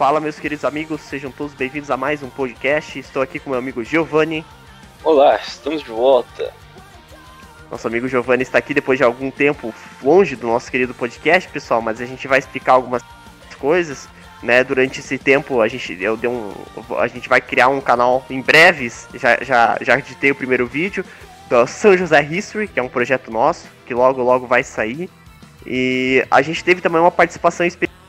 Fala, meus queridos amigos, sejam todos bem-vindos a mais um podcast. Estou aqui com meu amigo Giovanni. Olá, estamos de volta. Nosso amigo Giovanni está aqui depois de algum tempo longe do nosso querido podcast, pessoal, mas a gente vai explicar algumas coisas, né? Durante esse tempo a gente eu dei um, a gente vai criar um canal em breves. Já já já editei o primeiro vídeo do São José History, que é um projeto nosso que logo logo vai sair. E a gente teve também uma participação especial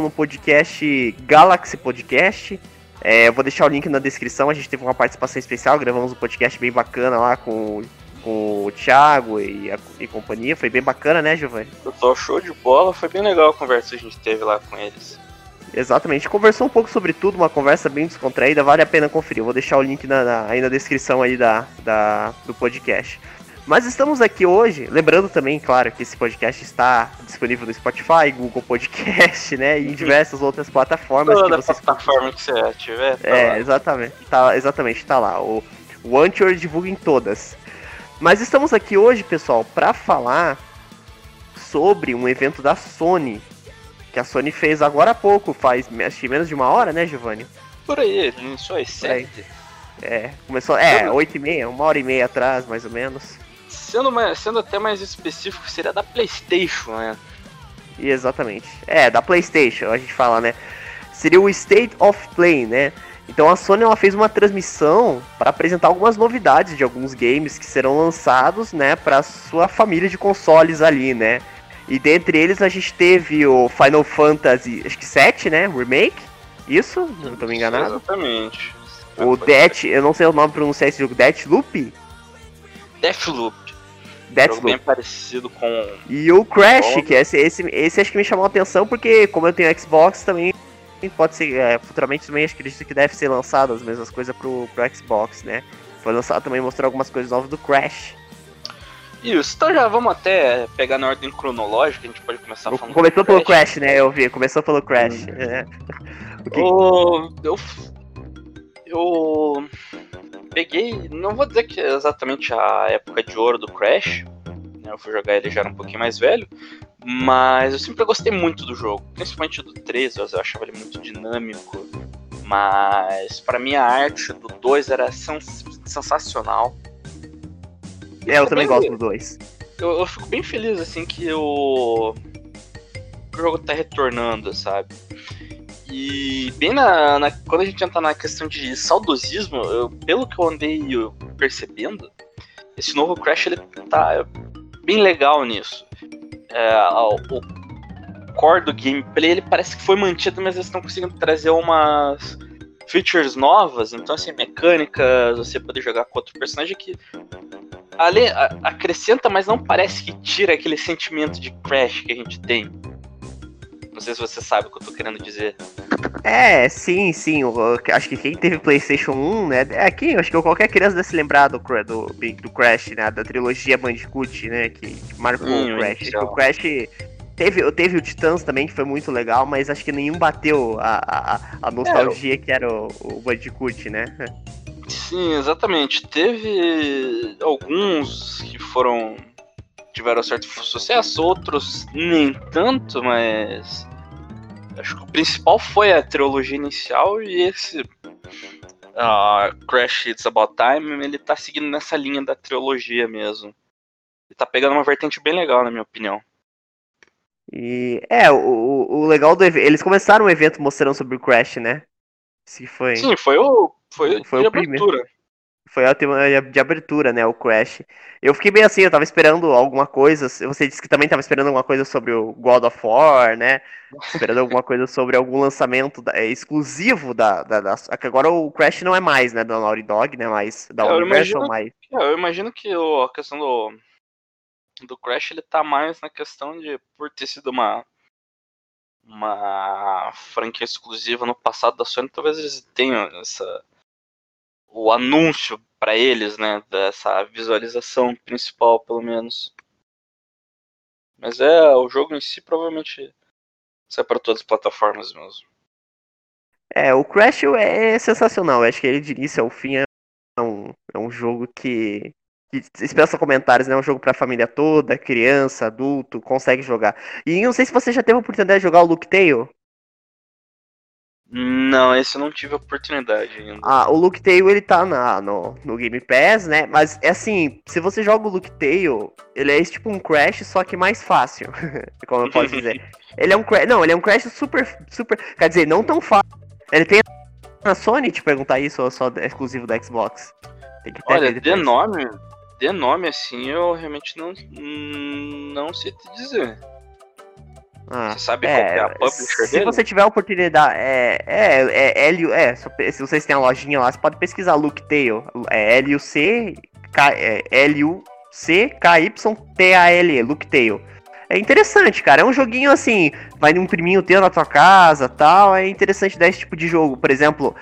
no podcast Galaxy Podcast. É, eu vou deixar o link na descrição. A gente teve uma participação especial, gravamos um podcast bem bacana lá com com o Thiago e, a, e companhia. Foi bem bacana, né, Giovanni? Pessoal, show de bola. Foi bem legal a conversa que a gente teve lá com eles. Exatamente, conversou um pouco sobre tudo, uma conversa bem descontraída, vale a pena conferir. Eu vou deixar o link na, na, aí na descrição aí da, da, do podcast. Mas estamos aqui hoje, lembrando também, claro, que esse podcast está disponível no Spotify, Google Podcast, né, e em diversas outras plataformas. Toda que vocês... plataforma que você tiver. Tá é, lá. exatamente, tá, exatamente, tá lá. O, o Anchor divulga em todas. Mas estamos aqui hoje, pessoal, para falar sobre um evento da Sony. Que a Sony fez agora há pouco, faz acho que menos de uma hora, né, Giovanni? Por aí, iniciou às sete. É, começou, é, 8 e meia, uma hora e meia atrás, mais ou menos. Sendo, mais, sendo até mais específico, seria da PlayStation, né? E exatamente. É, da PlayStation, a gente fala, né? Seria o State of Play, né? Então a Sony ela fez uma transmissão para apresentar algumas novidades de alguns games que serão lançados, né, para sua família de consoles ali, né? E dentre eles a gente teve o Final Fantasy, acho que 7, né, remake. Isso, não tô me enganado. Exatamente. O Death, eu não sei o nome pronunciar esse jogo, Deathloop? Deathloop. Jogo Deathloop. bem parecido com. E o Crash, Bom. que esse, esse, esse acho que me chamou a atenção, porque como eu tenho Xbox também, pode ser, é, futuramente também acredito que deve ser lançado as mesmas coisas pro, pro Xbox, né? Foi lançado também, mostrou algumas coisas novas do Crash. Isso, então já vamos até pegar na ordem cronológica, a gente pode começar falando. Começou pelo Crash, né? Eu vi, começou pelo Crash. é. O que- O- eu, eu peguei, não vou dizer que é exatamente a época de ouro do Crash, né, eu fui jogar ele já era um pouquinho mais velho, mas eu sempre gostei muito do jogo, principalmente do 3, eu achava ele muito dinâmico, mas pra mim a arte do 2 era sens- sensacional. É, eu também gosto do 2. eu, eu fico bem feliz assim que o, que o jogo tá retornando, sabe? E bem na, na- quando a gente entra na questão de saudosismo, eu- pelo que eu andei percebendo, esse novo Crash ele tá bem legal nisso. É, o, core do gameplay ele parece que foi mantido, mas eles estão conseguindo trazer umas features novas, então assim, mecânicas, você poder jogar com outro personagem que ale- a- acrescenta, mas não parece que tira aquele sentimento de Crash que a gente tem. Não sei se você sabe o que eu tô querendo dizer. É, sim, sim. eu- eu acho que quem teve PlayStation 1, né? É quem? Acho que qualquer criança deve se lembrar do, do, do Crash, né? Da trilogia Bandicoot, né? Que, que marcou Hum, o Crash. inicial. O Crash. Teve, teve o Titãs também, que foi muito legal, mas acho que nenhum bateu a, a, a nostalgia que era o, o Bandicoot, né? Sim, exatamente. Teve alguns que foram. tiveram certo sucesso, outros nem tanto, mas. Acho que o principal foi a trilogia inicial e esse. ah, Crash It's About Time, ele tá seguindo nessa linha da trilogia mesmo. Ele tá pegando uma vertente bem legal, na minha opinião. E é, o, o- legal do evento. Eles começaram o evento mostrando sobre o Crash, né? Se foi. Sim, foi o. Foi, Foi o primeiro. Foi a tema de abertura, né? O Crash. Eu fiquei bem assim, eu tava esperando alguma coisa. Você disse que também tava esperando alguma coisa sobre o God of War, né? Esperando alguma coisa sobre algum lançamento da- é, exclusivo da, da, da- Agora o Crash não é mais, né? Da Naughty Dog, né? Mais da Eu Universal, imagino- mas. É, eu imagino que o- a questão do, do Crash ele tá mais na questão de por ter sido uma uma franquia exclusiva no passado da Sony, talvez eles tenham essa o anúncio pra eles, né, dessa visualização principal, pelo menos. Mas é, o jogo em si provavelmente sai para todas as plataformas mesmo. É, o Crash é sensacional. Acho que ele de início ao fim é um, é um jogo que, que dispensa comentários, né? É um jogo pra família toda, criança, adulto, consegue jogar. E não sei se você já teve a oportunidade de jogar o Luke Tale. Não, esse eu não tive oportunidade ainda. Ah, o Luke Tail ele tá na, no, no Game Pass, né? Mas é assim, se você joga o Luke Tail, ele é tipo um Crash, só que mais fácil. como eu posso dizer. ele é um Crash. Não, ele é um Crash super. super. Quer dizer, não tão fácil. Ele tem na Sony te perguntar isso ou só exclusivo da Xbox? Tem que Olha, de nome, de nome assim, eu realmente não, não sei te dizer. Ah, sabe é, qual é a publisher se dele? você tiver a oportunidade, é, é, é, L, é, se vocês têm a lojinha lá, você pode pesquisar Look Tail, é L-U-C, é, L-U-C-K-Y-T-A-L-E, Tail. É interessante, cara, é um joguinho assim, vai num priminho teu na tua casa tal, é interessante dar esse tipo de jogo, por exemplo,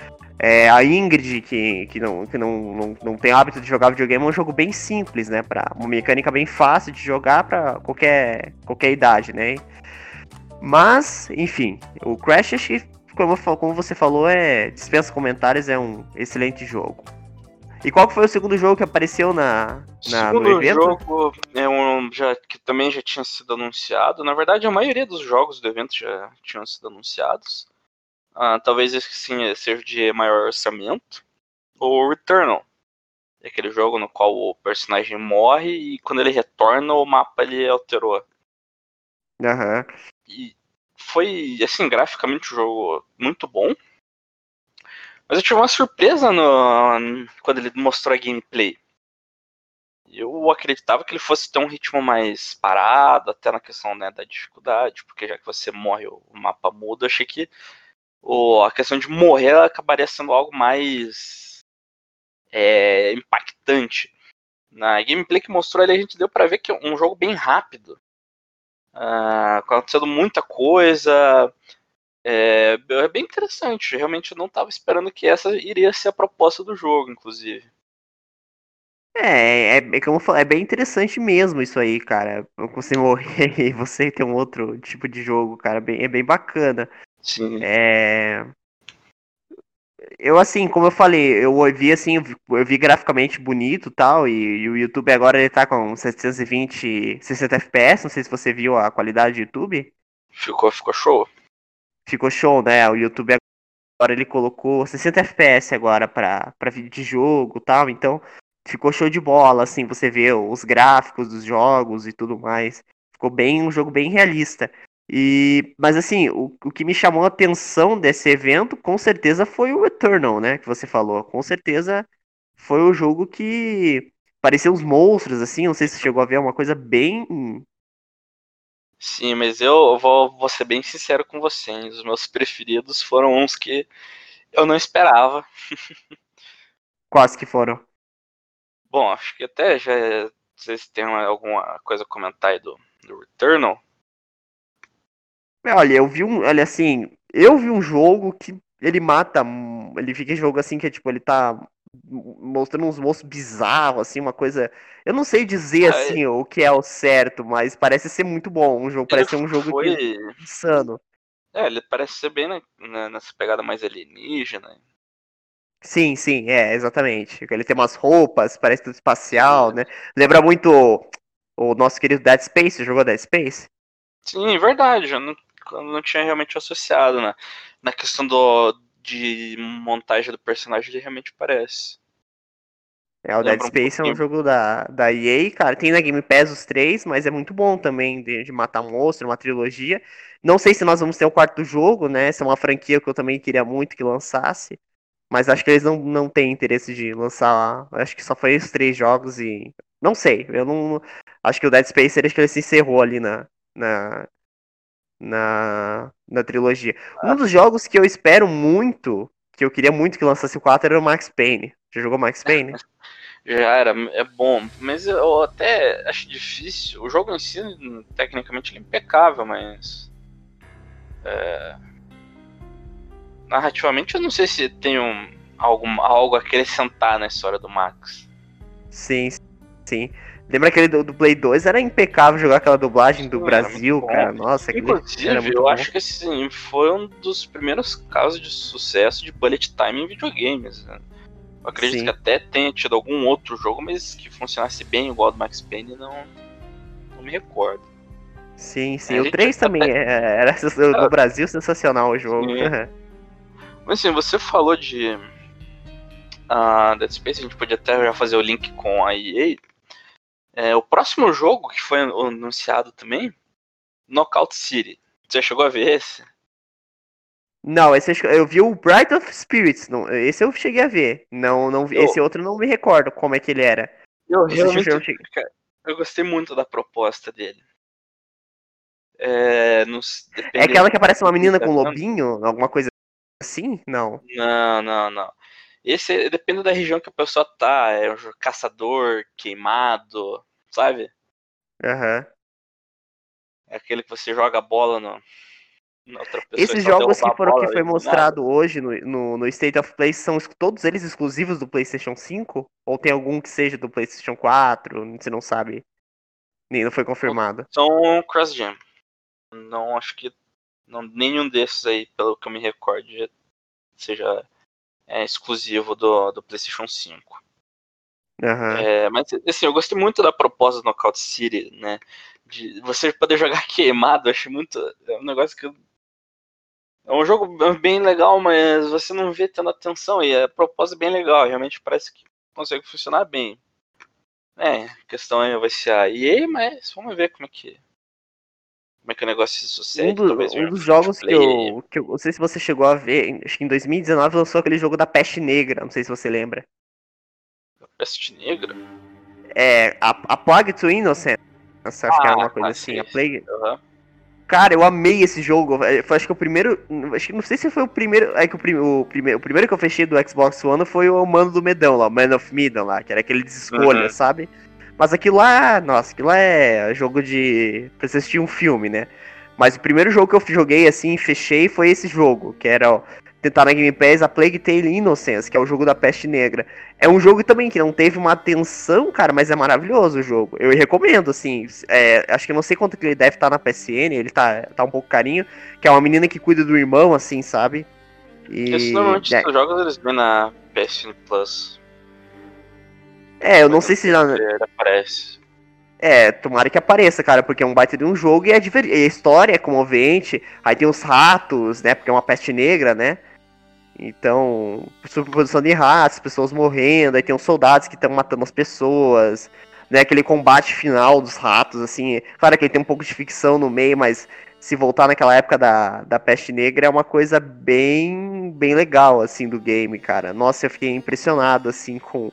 é, a Ingrid, que, que, não, que não, não, não tem hábito de jogar videogame, é um jogo bem simples, né? Pra, uma mecânica bem fácil de jogar para qualquer, qualquer idade, né? Mas, enfim, o Crash, como, como você falou, é dispensa comentários, é um excelente jogo. E qual foi o segundo jogo que apareceu na, na segundo no evento? jogo é um já que também já tinha sido anunciado. Na verdade, a maioria dos jogos do evento já tinham sido anunciados. Ah, talvez esse sim seja de maior orçamento. O Returnal. É aquele jogo no qual o personagem morre e quando ele retorna o mapa ele alterou. Aham. Uhum. E foi, assim, graficamente um jogo muito bom. Mas eu tive uma surpresa no, quando ele mostrou a gameplay. Eu acreditava que ele fosse ter um ritmo mais parado, até na questão né, da dificuldade, porque já que você morre, o mapa muda. Achei que o, a questão de morrer acabaria sendo algo mais é, impactante. Na gameplay que mostrou ali, a gente deu para ver que é um jogo bem rápido. Uh, acontecendo muita coisa. É, é, bem interessante. Realmente eu não estava esperando que essa iria ser a proposta do jogo, inclusive. É, é, é como eu falei, é bem interessante mesmo isso aí, cara. Você morrer e você ter um outro tipo de jogo, cara, bem, é bem bacana. Sim. É... Eu, assim, como eu falei, eu vi, assim, eu vi graficamente bonito tal, e, e o YouTube agora ele tá com 720, 60 FPS, não sei se você viu a qualidade do YouTube. Ficou, ficou show. Ficou show, né? O YouTube agora ele colocou 60 FPS agora pra, pra vídeo de jogo tal, então ficou show de bola, assim, você vê os gráficos dos jogos e tudo mais. Ficou bem, um jogo bem realista. E, mas assim, o, o que me chamou a atenção desse evento, com certeza, foi o Eternal, né? Que você falou. Com certeza foi o jogo que parecia uns monstros, assim. Não sei se você chegou a ver uma coisa bem. Sim, mas eu vou, vou ser bem sincero com você. Hein? Os meus preferidos foram uns que eu não esperava. Quais que foram? Bom, acho que até já. Não sei se tem alguma coisa a comentar aí do, do Returnal. Olha, eu vi um. Olha, assim, eu vi um jogo que ele mata. Ele fica jogo assim que é tipo, ele tá mostrando uns monstros bizarros, assim, uma coisa. Eu não sei dizer ah, assim é... o que é o certo, mas parece ser muito bom. Um jogo, parece ser um jogo foi... que... insano. É, ele parece ser bem né, nessa pegada mais alienígena. Sim, sim, é, exatamente. Ele tem umas roupas, parece tudo espacial, é. né? Lembra muito o nosso querido Dead Space, jogou Dead Space? Sim, verdade. Eu não, não tinha realmente associado, né? Na questão do, de montagem do personagem, ele realmente parece. É, o Dead Space um é um jogo da, da EA, cara. Tem na Game Pass os três, mas é muito bom também de, de matar monstro, uma trilogia. Não sei se nós vamos ter o quarto jogo, né? Essa é uma franquia que eu também queria muito que lançasse. Mas acho que eles não, não têm interesse de lançar. Acho que só foi esses três jogos e. Não sei. Eu não. Acho que o Dead Space acho que ele se encerrou ali na, na, na, na trilogia. Um dos jogos que eu espero muito, que eu queria muito que lançasse o 4 era o Max Payne. Já jogou Max Payne? Já era, é bom, mas eu até acho difícil. O jogo em si, tecnicamente, é impecável, mas. É... Narrativamente, eu não sei se tem um, algo, algo a acrescentar na história do Max. Sim, sim. Lembra aquele do, do, Play 2? Era impecável jogar aquela dublagem do Sim, Brasil, cara. Nossa, Inclusive, eu bom. acho que assim, foi um dos primeiros casos de sucesso de bullet time em videogames. Né? Eu acredito Sim. que até tenha tido algum outro jogo, mas que funcionasse bem igual ao do Max Payne, não, não me recordo. Sim, sim. É, o 3 também até... É, era no Brasil sensacional o jogo. Mas assim, você falou de uh, Dead Space, a gente podia até já fazer o link com a EA. É, o próximo jogo que foi anunciado também, Knockout City. Você chegou a ver esse? Não, esse eu vi o Bright of Spirits. Não, esse eu cheguei a ver. Não, não, eu, esse outro não me recordo como é que ele era. Eu realmente eu, eu gostei muito da proposta dele. É, é aquela que aparece uma menina com um lobinho, alguma coisa assim? Não. Não, não, não. Esse depende da região que a pessoa tá. É um caçador, queimado, sabe? Aham. Uhum. É aquele que você joga a bola no, esses jogos que foram que foi mostrado hoje no, no, no, State of Play são todos eles exclusivos do PlayStation 5? Ou tem algum que seja do PlayStation 4? Você não sabe? Nem não foi confirmado. São cross-gen. Não acho que não, nenhum desses aí, pelo que eu me recordo, seja é, exclusivo do, do PlayStation 5. Uhum. É, mas assim, eu gostei muito da proposta do Knockout City, né? De você poder jogar queimado, eu achei muito. É um negócio que eu é um jogo bem legal, mas você não vê tendo atenção e a proposta é bem legal, realmente parece que consegue funcionar bem. É, a questão é vai ser a EA, mas vamos ver como é que como é que o negócio se sucede. Um, do, um dos jogos que eu, que eu não sei se você chegou a ver, acho que em 2019 lançou aquele jogo da Peste Negra, não sei se você lembra. Peste Negra? É, a, a Plague to Innocence, acho ah, que era uma coisa assim, a Plague... Uhum. Cara, eu amei esse jogo. É, foi acho que o primeiro. Acho que não sei se foi o primeiro. É que o, prim, o, primeiro, o primeiro que eu fechei do Xbox One foi o Mano do Medão lá, o Man of Medan lá, que era aquele de escolha, uhum. sabe? Mas aquilo lá, nossa, aquilo lá é jogo de. pra você assistir um filme, né? Mas o primeiro jogo que eu joguei assim, fechei, foi esse jogo, que era ó, tentar na Game Pass a Plague Tale Innocence, que é o jogo da Peste Negra. É um jogo também que não teve uma atenção, cara, mas é maravilhoso o jogo. Eu recomendo, assim. É, acho que eu não sei quanto que ele deve estar tá na PSN, ele tá, tá um pouco carinho. Que é uma menina que cuida do irmão, assim, sabe? E... Esse normalmente é. os jogos eles vêm na PSN Plus. É, eu não sei se já. aparece. É, tomara que apareça, cara, porque é um baita de um jogo e é divertido. A história é comovente. Aí tem os ratos, né? Porque é uma peste negra, né? Então, superposição de raças, pessoas morrendo, aí tem os soldados que estão matando as pessoas, né? Aquele combate final dos ratos, assim. Claro que ele tem um pouco de ficção no meio, mas se voltar naquela época da, da peste negra é uma coisa bem bem legal, assim, do game, cara. Nossa, eu fiquei impressionado, assim, com,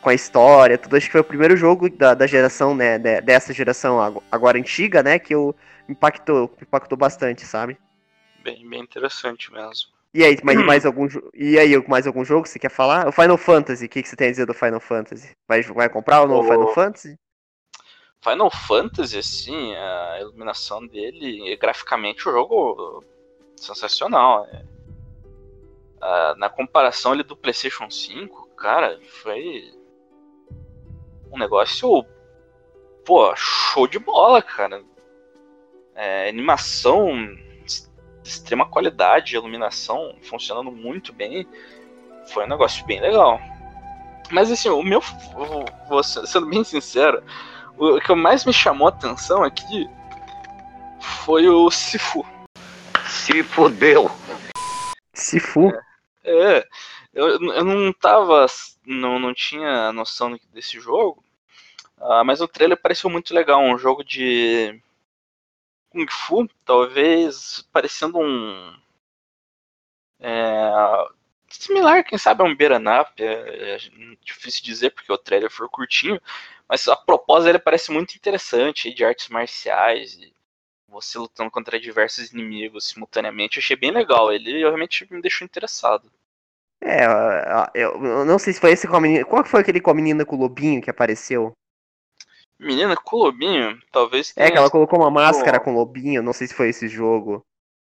com a história, tudo. Acho que foi o primeiro jogo da, da geração, né, dessa geração agora antiga, né, que eu impactou, impactou bastante, sabe? Bem, bem interessante mesmo. E aí, mais, mais algum E aí, mais algum jogo que você quer falar? O Final Fantasy, o que, que você tem a dizer do Final Fantasy? Vai, vai comprar o novo o... Final Fantasy? Final Fantasy, assim, a iluminação dele, graficamente o jogo sensacional. É. na comparação ali do PlayStation 5, cara, foi um negócio, pô, show de bola, cara. É, animação extrema qualidade, iluminação funcionando muito bem. Foi um negócio bem legal. Mas assim, o meu. Vou, sendo bem sincero, o que mais me chamou a atenção aqui foi o Sifu. Se fudeu! Sifu? É, é eu, eu não tava. Não, não tinha noção desse jogo. Uh, mas o trailer pareceu muito legal. Um jogo de Kung Fu, talvez parecendo um. É, similar, quem sabe, a um up. É, é, difícil dizer porque o trailer foi curtinho, mas a proposta ele parece muito interessante de artes marciais. Você lutando contra diversos inimigos simultaneamente. Eu achei bem legal. Ele realmente me deixou interessado. É, eu não sei se foi esse com a menina. Qual foi aquele com a menina com o lobinho que apareceu? Menina com lobinho, talvez tenha... É, que ela colocou uma máscara com lobinho, não sei se foi esse jogo.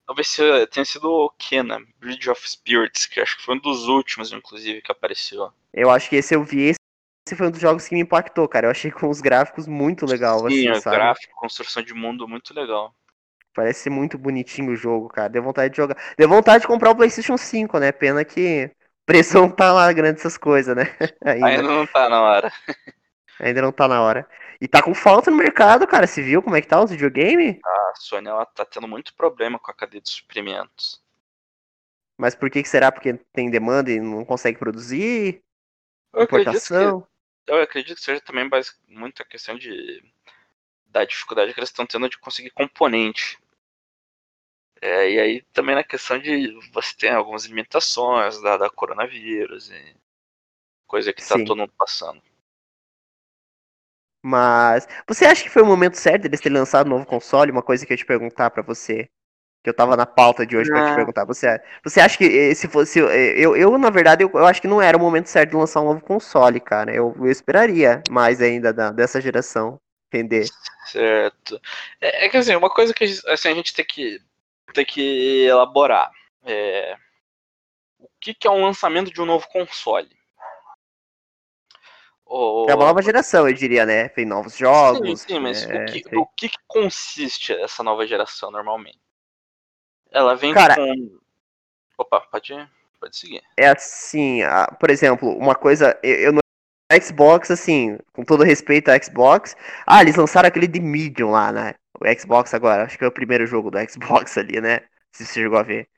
Talvez tenha sido o Kena, Bridge of Spirits, que acho que foi um dos últimos, inclusive, que apareceu. Eu acho que esse eu vi, esse foi um dos jogos que me impactou, cara. Eu achei com os gráficos muito legal, Sim, assim, sabe? gráfico, construção de mundo muito legal. Parece ser muito bonitinho o jogo, cara. Deu vontade de jogar. Deu vontade de comprar o PlayStation 5, né? Pena que o preço não tá lá grande essas coisas, né? Ainda. Ainda não tá na hora. Ainda não tá na hora. E tá com falta no mercado, cara. Você viu como é que tá os videogames? A Sony ela tá tendo muito problema com a cadeia de suprimentos. Mas por que, que será? Porque tem demanda e não consegue produzir? Eu acredito, que, Importação? eu acredito que seja também base, muito a questão de da dificuldade que eles estão tendo de conseguir componente. É, e aí também na questão de você ter algumas limitações da, da coronavírus e coisa que tá Sim. todo mundo passando. Mas você acha que foi o momento certo deles terem lançado um novo console? Uma coisa que eu ia te perguntar pra você. Que eu tava na pauta de hoje pra te Ah. perguntar. Você, você acha que eh, se fosse. eh, Eu, eu na verdade, eu, eu acho que não era o momento certo de lançar um novo console, cara. Eu, eu esperaria mais ainda da- dessa geração. Entender. Certo. É, é que assim, uma coisa que assim, a gente tem que, tem que elaborar. É, o que, que é um lançamento de um novo console? O- É uma nova geração, eu diria, né? Tem novos jogos. Sim, sim, mas é, o, que, o que, que consiste essa nova geração normalmente? Ela vem Cara- com. Opa, pode, pode seguir. é assim, por exemplo, uma coisa, eu, no Xbox, assim, com todo respeito ao Xbox, ah, eles lançaram aquele de Medium lá, né? O Xbox agora, acho que é o primeiro jogo do Xbox ali, né? Se você chegou a ver.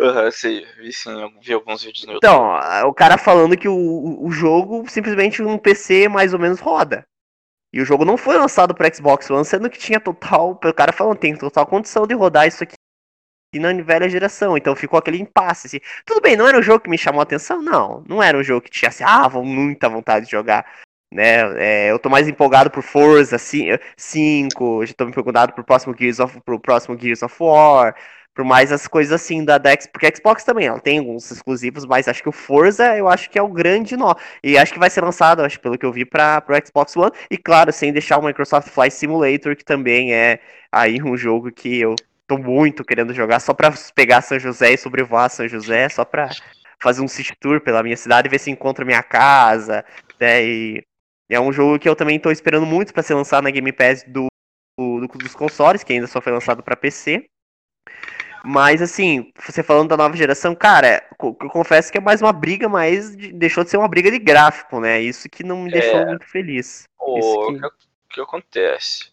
Aham, sei, vi sim, vi alguns vídeos no YouTube. Então, o cara falando que o, o- jogo simplesmente um PC mais ou menos roda. E o jogo não foi lançado para Xbox One, sendo que tinha total, o cara falando, tem total condição de rodar isso aqui na velha geração. Então ficou aquele impasse. Assim. Tudo bem, não era um jogo que me chamou a atenção, não. Não era um jogo que tinha assim, ah, vou muita vontade de jogar. Né? É, eu tô mais empolgado por Forza 5, já tô me empolgado pro próximo Gears of, pro próximo Gears of War, por mais as coisas assim da, da X, porque a Xbox também, ela tem alguns exclusivos, mas acho que o Forza, eu acho que é o grande nó. E acho que vai ser lançado, acho pelo que eu vi, para pro Xbox One, e claro, sem deixar o Microsoft Flight Simulator, que também é aí um jogo que eu tô muito querendo jogar, só pra pegar São José e sobrevoar São José, só pra fazer um city tour pela minha cidade e ver se encontro minha casa, né, e é um jogo que eu também tô esperando muito pra ser lançado na Game Pass do, do- dos consoles, que ainda só foi lançado pra PC. Mas assim, você falando da nova geração, cara, eu confesso que é mais uma briga, mas de- deixou de ser uma briga de gráfico, né? Isso que não me deixou É. muito feliz. O que- que, que acontece?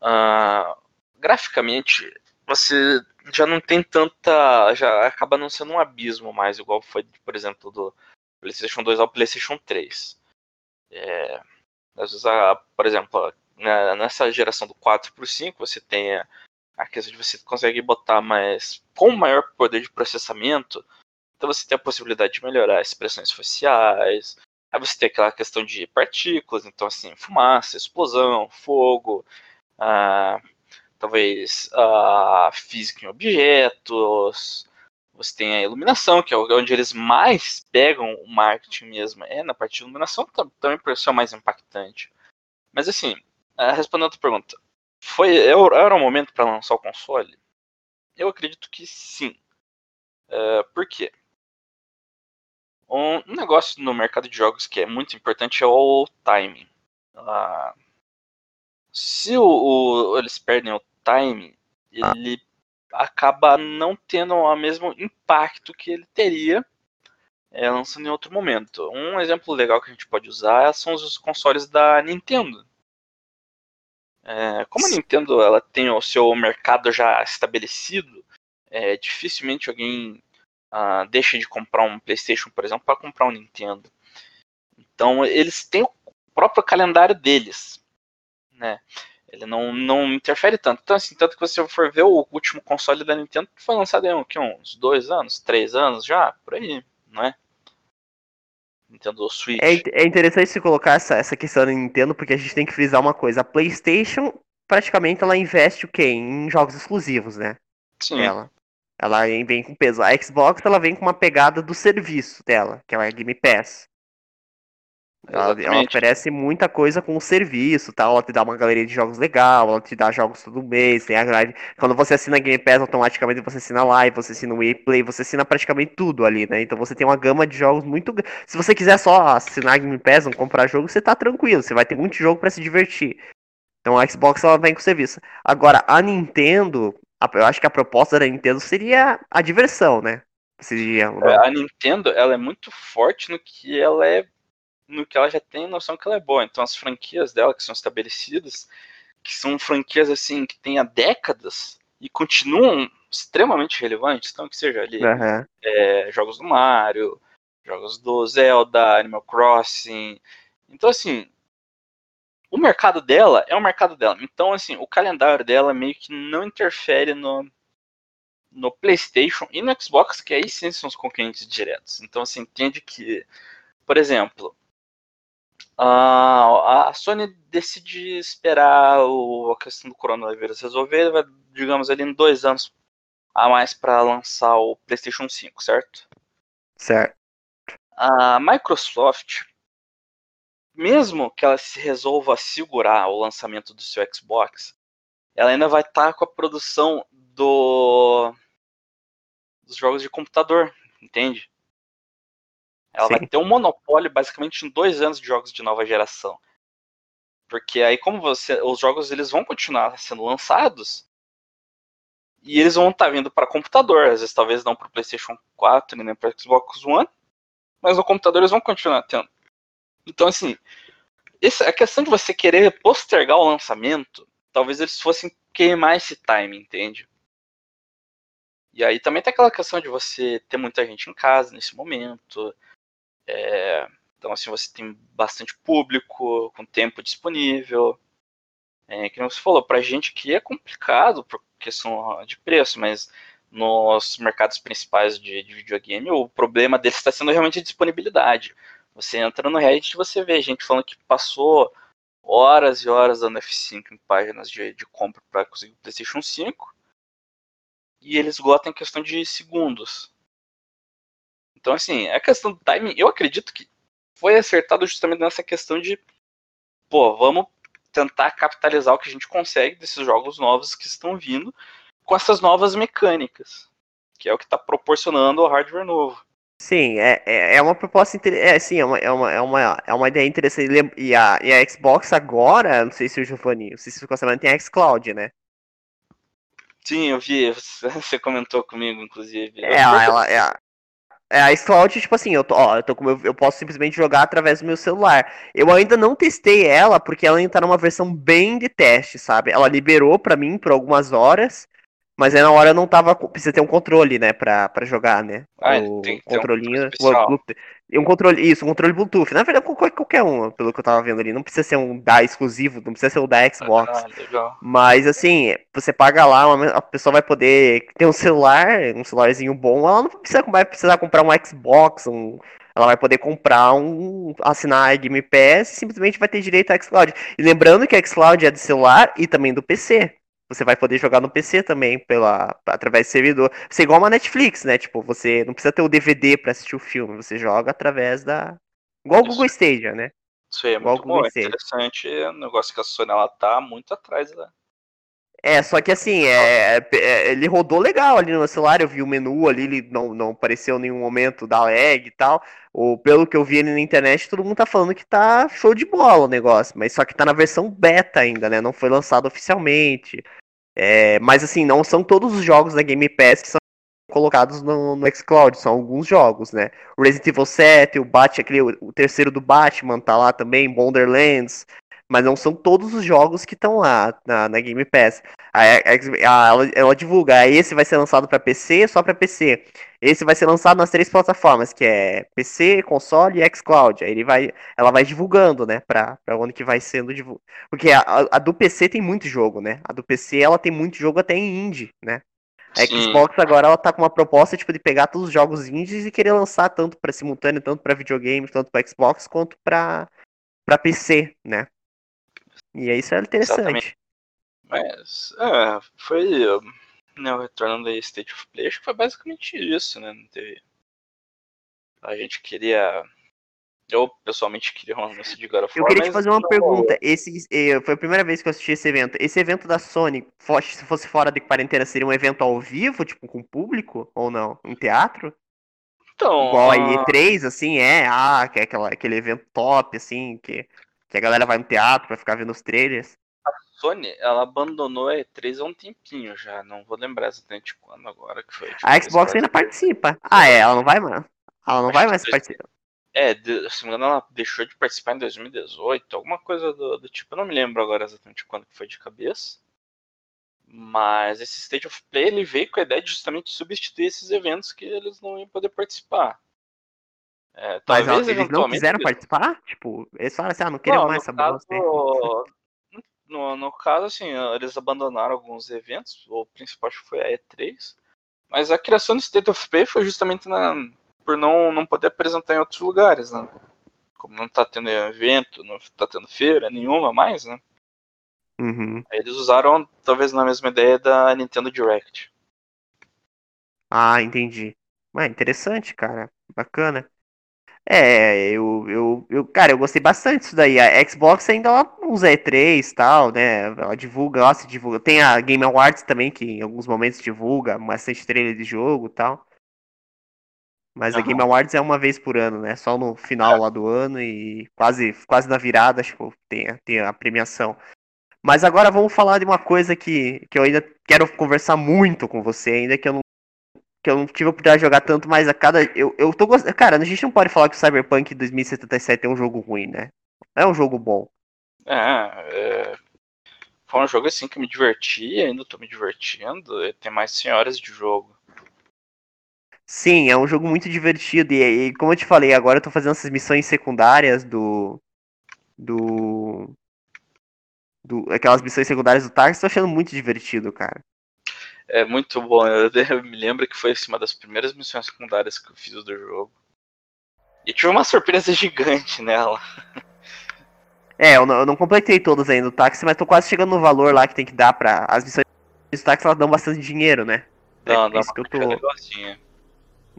Ah, graficamente, você já não tem tanta. Já acaba não sendo um abismo mais, igual foi, por exemplo, do PlayStation 2 ao PlayStation 3. É, às vezes, a- por exemplo, na- nessa geração do 4 pro 5, você tem a, a questão de você consegue botar mais. com maior poder de processamento, então você tem a possibilidade de melhorar expressões faciais, Aí você tem aquela questão de partículas, então assim, fumaça, explosão, fogo, ah, talvez a física em objetos, você tem a iluminação, que é onde eles mais pegam o marketing mesmo, é na parte de iluminação tam- também por ser mais impactante. Mas assim, ah, respondendo a tua pergunta, foi, era era o momento para lançar o console? Eu acredito que sim. Eh, por quê? Um negócio no mercado de jogos que é muito importante é o timing. Ah, se o, o- eles perdem o timing, ele acaba não tendo o mesmo impacto que ele teria é, lançando em outro momento. Um exemplo legal que a gente pode usar são os consoles da Nintendo. É, como a Nintendo ela tem o seu mercado já estabelecido, é, dificilmente alguém ah, deixa de comprar um PlayStation, por exemplo, para comprar um Nintendo. Então eles têm o próprio calendário deles, né? Ele não, não interfere tanto. Então, assim, tanto que você for ver o último console da Nintendo foi lançado em que, uns dois anos, três anos já, por aí, não é? Nintendo Switch. É, é interessante se colocar essa, essa questão da Nintendo, porque a gente tem que frisar uma coisa. A PlayStation, praticamente, ela investe o quê? Em jogos exclusivos, né? Sim, Ela. Ela vem com peso. A Xbox, ela vem com uma pegada do serviço dela, que é a Game Pass. Ela, ela oferece muita coisa com o serviço, tal. Ela te dá uma galeria de jogos legal, ela te dá jogos todo mês, tem a live. Quando você assina Game Pass, automaticamente você assina Live, você assina o Play, você assina praticamente tudo ali, né? Então você tem uma gama de jogos muito. Se você quiser só assinar Game Pass, não comprar jogo, você tá tranquilo, você vai ter muito jogo pra se divertir. Então a Xbox ela vem com serviço. Agora, a Nintendo, eu acho que a proposta da Nintendo seria a diversão, né? Seria. É, a Nintendo ela é muito forte no que ela é no que ela já tem noção que ela é boa. Então as franquias dela que são estabelecidas, que são franquias assim que tem há décadas e continuam extremamente relevantes, então que seja ali Aham. é, jogos do Mario, jogos do Zelda, Animal Crossing. Então, assim, o mercado dela é o mercado dela. Então, assim, o calendário dela meio que não interfere no, no PlayStation e no Xbox, que aí sim são os concorrentes diretos. Então, assim, entende que, por exemplo, a, a Sony decide esperar o, a questão do coronavírus resolver, vai, digamos ali, em dois anos a mais para lançar o PlayStation 5, certo? Certo. A Microsoft, mesmo que ela se resolva a segurar o lançamento do seu Xbox, ela ainda vai estar com a produção do dos jogos de computador, entende? Ela Sim. vai ter um monopólio basicamente em dois anos de jogos de nova geração. Porque aí como você. Os jogos eles vão continuar sendo lançados. E eles vão estar vindo para computador. Às vezes talvez não para o PlayStation 4 nem para Xbox One. Mas no computador eles vão continuar tendo. Então assim. Essa, a questão de você querer postergar o lançamento. Talvez eles fossem queimar esse time, entende? E aí também tem aquela questão de você ter muita gente em casa nesse momento. É, então, assim, você tem bastante público, com tempo disponível. É, que você falou, pra gente que é complicado por questão de preço, mas nos mercados principais de, de videogame, o problema deles está sendo realmente a disponibilidade. Você entra no Reddit e você vê gente falando que passou horas e horas dando F5 em páginas de, de compra para conseguir o PlayStation 5 e eles esgotam em questão de segundos. Então, assim, a questão do timing, eu acredito que foi acertado justamente nessa questão de, pô, vamos tentar capitalizar o que a gente consegue desses jogos novos que estão vindo com essas novas mecânicas, que é o que está proporcionando o hardware novo. Sim, é, é, é uma proposta interessante. É, sim, é uma, é, uma, é, uma, é uma ideia interessante. E a, e a Xbox agora, não sei se o Giovanni, não sei se ficou sabendo, tem a Xcloud, né? Sim, eu vi, você comentou comigo, inclusive. É, ela, é, a- é a xCloud, tipo assim, eu, tô, ó, eu, tô com eu posso simplesmente jogar através do meu celular. Eu ainda não testei ela, porque ela ainda tá numa versão bem de teste, sabe? Ela liberou pra mim por algumas horas, mas aí na hora eu não tava. Precisa ter um controle, né, pra, pra jogar, né? Ah, o tem um controlinho. controle especial. o um controle, isso, um controle Bluetooth. Na verdade, qualquer, um, pelo que eu tava vendo ali. Não precisa ser um da exclusivo, não precisa ser o da Xbox. Ah. Mas assim, você paga lá, uma- a pessoa vai poder ter um celular, um celularzinho bom, ela não precisa, vai precisar comprar um Xbox, um, ela vai poder comprar um, assinar a Game Pass e simplesmente vai ter direito a xCloud. E lembrando que a xCloud é do celular e também do PC. Você vai poder jogar no PC também, pela, através do servidor. Você é igual uma Netflix, né? Tipo, você não precisa ter o DVD pra assistir o filme, você joga através da. Igual o Isso. Google Stadia, né? Isso aí é Igual muito bom, é interessante. É um negócio que a Sony ela tá muito atrás da. É, só que assim, é, é, ele rodou legal ali no meu celular, eu vi o menu ali, ele não, não apareceu em nenhum momento da lag e tal. Ou pelo que eu vi ali na internet, todo mundo tá falando que tá show de bola o negócio, mas só que tá na versão beta ainda, né? Não foi lançado oficialmente. É, mas assim, não são todos os jogos da Game Pass que são colocados no, no xCloud, são alguns jogos, né? O Resident Evil 7, o Bat, aquele, o terceiro do Batman tá lá também, Borderlands, mas não são todos os jogos que estão lá na, na Game Pass. A, a- a- ela, divulga, "Ah, esse vai ser lançado para PC, só para PC. Esse vai ser lançado nas três plataformas, que é PC, console e xCloud. Aí ele vai, ela vai divulgando, né, para onde que vai sendo divulgado. Porque a, do PC tem muito jogo, né? A do PC ela tem muito jogo até em indie, né? A. Xbox agora ela tá com uma proposta tipo de pegar todos os jogos indies e querer lançar tanto para simultâneo, tanto para videogame, tanto para Xbox quanto para para PC, né? E aí isso é interessante. Exatamente. Mas, é, foi. Né, retornando aí State of Play, acho que foi basicamente isso, né? Não teve. A gente queria. Eu pessoalmente queria um anúncio de God of Eu War, queria te fazer uma não pergunta. Esse eh, foi a primeira vez que eu assisti esse evento. Esse evento da Sony, se fosse fora de quarentena, seria um evento ao vivo, tipo com público ou não? Um teatro? Então, Igual a a- E3, assim, é, ah, que é aquela, aquele evento top, assim, que, que a galera vai no teatro pra ficar vendo os trailers. Sony, ela abandonou a E3 há um tempinho já. Não vou lembrar exatamente quando agora que foi. tipo, A Xbox ainda participa. Ah, é, ela não vai mais. Ela não Acho vai mais dois- participar. É, de, se não me engano, ela deixou de participar em 2018, alguma coisa do, do tipo. Eu não me lembro agora exatamente quando que foi de cabeça. Mas esse State of Play ele veio com a ideia de justamente substituir esses eventos que eles não iam poder participar. É, talvez Mas eles não quiseram participar? Tipo, eles falaram assim, ah, não queriam mais essa bosta. No, no caso, assim, eles abandonaram alguns eventos, o principal acho que foi a E3. Mas a criação do State of Play foi justamente na, por não, não poder apresentar em outros lugares, né? Como não tá tendo evento, não tá tendo feira nenhuma mais, né? Uhum. Aí eles usaram, talvez, na mesma ideia da Nintendo Direct. Ah, entendi. Ah, interessante, cara. Bacana. É, eu, eu, eu, cara, eu gostei bastante disso daí. A Xbox ainda ela usa E3 e tal, né? Ela divulga, ela se divulga. Tem a Game Awards também, que em alguns momentos divulga bastante trailer de jogo e tal. Mas uhum. a Game Awards é uma vez por ano, né? Só no final lá do ano e quase, quase na virada, tipo, tem, tem a premiação. Mas agora vamos falar de uma coisa que, que eu ainda quero conversar muito com você, ainda que eu não que eu não tive a oportunidade de jogar tanto, mas a cada. Eu, eu tô gostando. Cara, a gente não pode falar que o Cyberpunk 2077 é um jogo ruim, né? É um jogo bom. É, é... Foi um jogo assim que me diverti, ainda tô me divertindo. Tem mais senhoras de jogo. Sim, é um jogo muito divertido. E, e, como eu te falei, agora eu tô fazendo essas missões secundárias do. Do. do aquelas missões secundárias do Targus, tô achando muito divertido, cara. É muito bom. Eu, eu me lembro que foi assim, uma das primeiras missões secundárias que eu fiz do jogo. E tive uma surpresa gigante nela. É, eu não, eu não completei todas ainda do táxi, mas tô quase chegando no valor lá que tem que dar pra. As missões do táxi elas dão bastante dinheiro, né? Não, é dá isso que eu tô.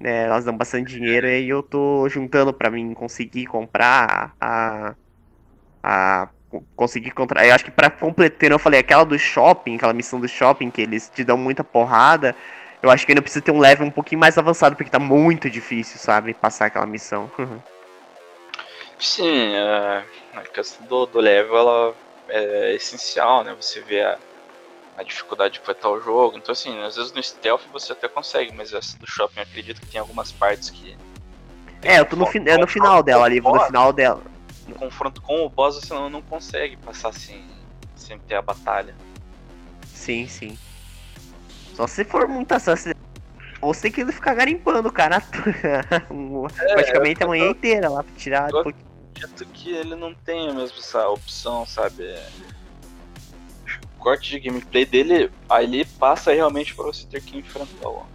É, elas dão bastante dinheiro e eu tô juntando pra mim conseguir comprar a. a conseguir encontrar. Eu acho que pra completar, eu falei, aquela do shopping, aquela missão do shopping que eles te dão muita porrada. Eu acho que ainda precisa ter um level um pouquinho mais avançado, porque tá muito difícil, sabe? Passar aquela missão. Sim, é, a questão do, do level ela é essencial, né? Você vê a, a dificuldade de completar o jogo. Então, assim, às vezes no stealth você até consegue, mas essa do shopping eu acredito que tem algumas partes que. É, eu tô no, fi é no final dela ali, no final dela no confronto com o boss você não, não consegue passar sem, sem ter a batalha. Sim, sim. Só se for muito assassino. Você tem que ficar garimpando, cara. é, praticamente a manhã inteira lá pra tirar. Eu acredito que ele não tem mesmo essa opção, sabe? O corte de gameplay dele, aí passa realmente pra você ter que enfrentar o.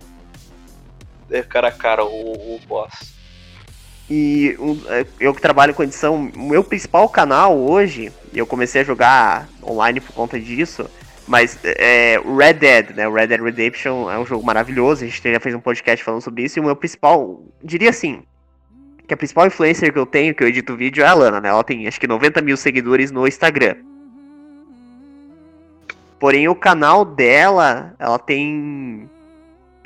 É, cara a cara o, o boss. E um, é, eu que trabalho com edição, o meu principal canal hoje, eu comecei a jogar online por conta disso, mas é Red Dead, né? Red Dead Redemption é um jogo maravilhoso, a gente já fez um podcast falando sobre isso, e o meu principal, diria assim, que a principal influencer que eu tenho, que eu edito vídeo, é a Lana, né? Ela tem acho que 90 mil seguidores no Instagram. Porém, o canal dela, ela tem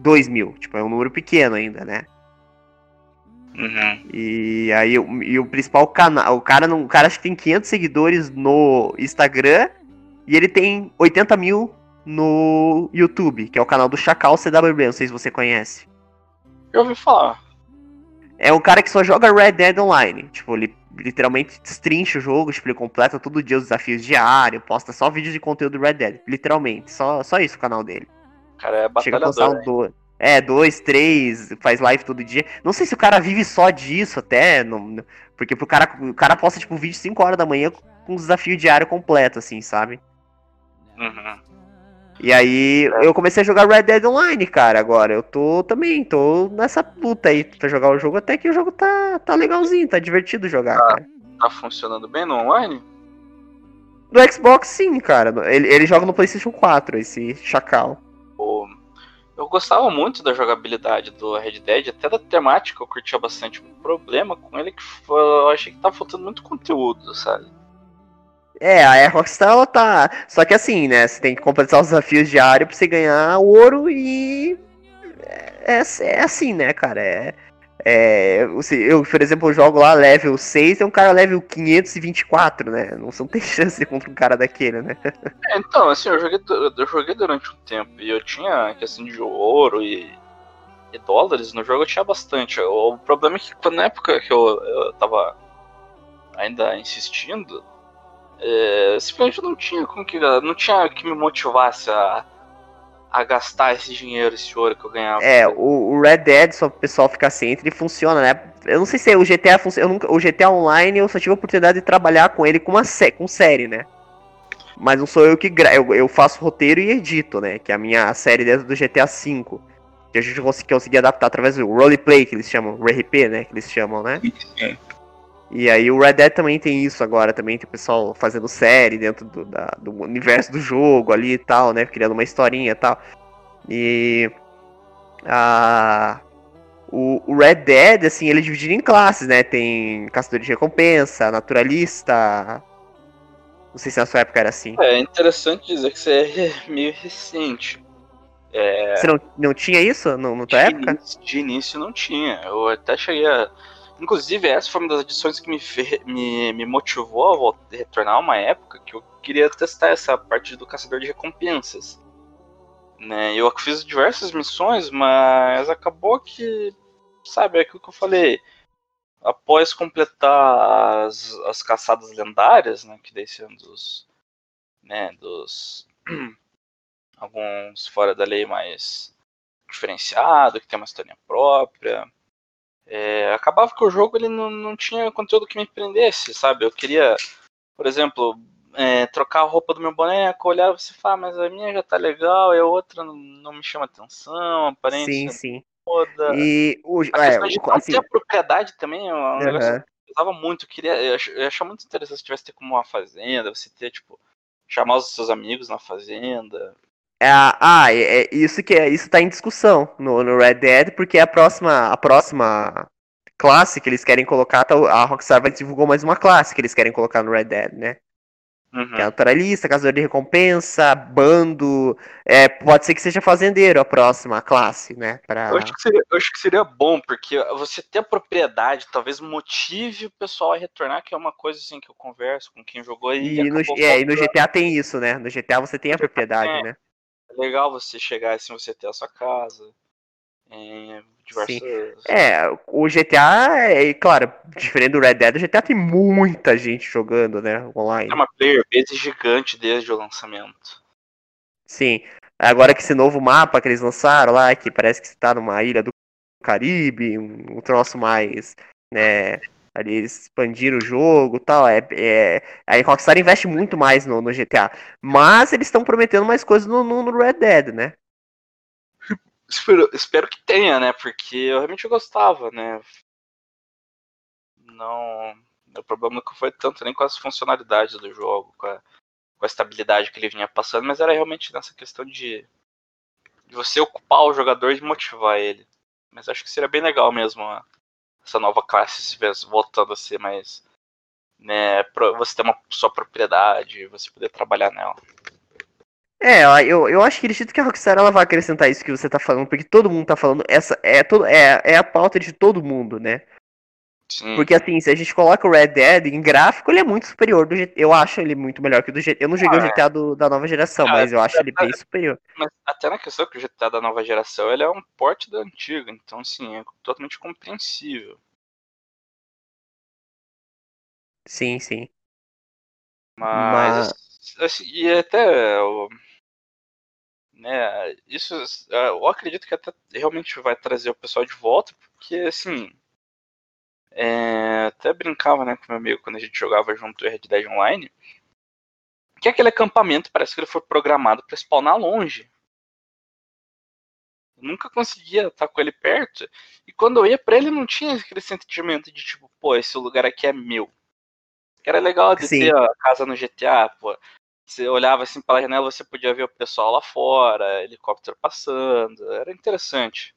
2 mil, tipo, é um número pequeno ainda, né? Uhum. E aí e o principal canal, o cara não, o cara acho que tem 500 seguidores no Instagram e ele tem 80 mil no YouTube, que é o canal do Chacal CWB, não sei se você conhece. Eu ouvi falar. É um cara que só joga Red Dead Online, tipo, ele literalmente destrincha o jogo, tipo, ele completa todo dia os desafios diários, posta só vídeos de conteúdo Red Dead, literalmente, só, só isso o canal dele. cara é batalhador, Chega a postar um, é, dois, três, faz live todo dia. Não sei se o cara vive só disso até, não, porque pro cara, o cara posta tipo um vídeo 5 horas da manhã com um desafio diário completo, assim, sabe? Uhum. E aí eu comecei a jogar Red Dead Online, cara, agora. Eu tô também, tô nessa luta aí pra jogar o jogo, até que o jogo tá, tá legalzinho, tá divertido jogar, tá, cara. Tá funcionando bem no online? No Xbox sim, cara. Ele, ele joga no Playstation 4, esse Chacal. Eu gostava muito da jogabilidade do Red Dead, até da temática eu curtia bastante. O problema com ele é que foi, eu achei que tava faltando muito conteúdo, sabe? É, a Rockstar ela tá. Só que assim, né? Você tem que completar os desafios diários pra você ganhar ouro e. É, é, é assim, né, cara? É, é, eu, por exemplo, jogo lá level 6 é um cara level 524, né? Não, não tem chance contra um cara daquele, né? É, então, assim, eu joguei, eu joguei durante um tempo e eu tinha questão de ouro e, e dólares no jogo, eu tinha bastante. O problema é que na época que eu, eu tava ainda insistindo, é, simplesmente não tinha como que. Não tinha que me motivasse a, a gastar esse dinheiro, esse ouro que eu ganhava. É, o, o Red Dead, só o pessoal ficar ciente, ele funciona, né? Eu não sei se é o GTA funciona. O GTA Online eu só tive a oportunidade de trabalhar com ele com uma sé com série, né? Mas não sou eu que gra eu, eu faço roteiro e edito, né? Que é a minha série dentro do GTA V. Que a gente consegui, consegui adaptar através do roleplay, que eles chamam, RP, né? Que eles chamam, né? É. E aí o Red Dead também tem isso agora, também tem o pessoal fazendo série dentro do, da, do universo do jogo ali e tal, né? Criando uma historinha e tal. E. A. O, o Red Dead, assim, ele é dividido em classes, né? Tem caçador de recompensa, naturalista. Não sei se na sua época era assim. É interessante dizer que você é meio recente. É, Você não, não tinha isso no, na tua de, época? início, de início não tinha. Eu até cheguei a. Inclusive, essa foi uma das edições que me, me, me motivou a voltar, a uma época que eu queria testar essa parte do caçador de recompensas. Né? Eu fiz diversas missões, mas acabou que, sabe, é aquilo que eu falei. Após completar as, as caçadas lendárias, né, que daí sendo dos, né, dos alguns fora da lei mais diferenciado, que tem uma história própria. É, acabava que o jogo ele não, não tinha conteúdo que me prendesse, sabe? Eu queria, por exemplo, é, trocar a roupa do meu boneco, olhar e você fala, mas a minha já tá legal e a outra não, não me chama atenção, aparência Sim, sim. toda. E o. A É, questão de não assim, ter a propriedade também é um negócio aham. que eu usava muito. Eu, queria, eu achava muito interessante se tivesse ter como uma fazenda, você ter, tipo, chamar os seus amigos na fazenda. É, ah, é, é isso que é, isso tá em discussão no, no Red Dead, porque a próxima, a próxima classe que eles querem colocar, tá, a Rockstar vai divulgar mais uma classe que eles querem colocar no Red Dead, né? Uhum. Que é naturalista, caçador de recompensa, bando, é, pode ser que seja fazendeiro a próxima classe, né? Pra... Eu, acho que seria, acho que seria bom, porque você ter a propriedade talvez motive o pessoal a retornar, que é uma coisa assim que eu converso com quem jogou e, E no, é, e no. GTA tem isso, né? No GTA você tem a propriedade, É. né? É legal você chegar assim, você ter a sua casa. Diversas. É, o GTA, é, claro, diferente do Red Dead, o GTA tem muita gente jogando, né? Online. É uma player base gigante desde o lançamento. Sim. Agora que esse novo mapa que eles lançaram lá, que parece que você tá numa ilha do Caribe, um troço mais, né, ali eles expandiram o jogo tal, é, é, a Rockstar investe muito mais no, no GTA, mas eles estão prometendo mais coisas no, no, no Red Dead, né? Espero, espero que tenha, né? Porque eu realmente gostava, né? Não. O problema não foi tanto nem com as funcionalidades do jogo, com a, com a estabilidade que ele vinha passando, mas era realmente nessa questão de, de você ocupar o jogador e motivar ele. Mas acho que seria bem legal mesmo essa nova classe se voltando a ser mais. Né, você ter uma sua propriedade, você poder trabalhar nela. É, eu, eu acho que acredito que a Rockstar ela vai acrescentar isso que você tá falando, porque todo mundo tá falando, essa é, todo, é, é a pauta de todo mundo, né? Sim. Porque assim, se a gente coloca o Red Dead em gráfico, ele é muito superior do GTA. Eu acho ele muito melhor que o do GTA. Eu não joguei Ah, o GTA do- da nova geração, Ah, mas eu acho ele bem superior. Mas até na questão que o GTA da nova geração, ele é um porte da antiga, então assim, é totalmente compreensível. Sim, sim. Mas, assim, e até né, isso é, eu acredito que até realmente vai trazer o pessoal de volta, porque assim, é, até brincava, né, com meu amigo quando a gente jogava junto o Red Dead Online, que aquele acampamento parece que ele foi programado para spawnar longe. Eu nunca conseguia estar com ele perto. E quando eu ia pra ele, não tinha aquele sentimento de tipo, pô, esse lugar aqui é meu. Que era legal de Sim. ter a casa no GTA, pô. Você olhava assim pela janela, você podia ver o pessoal lá fora, helicóptero passando. Era interessante.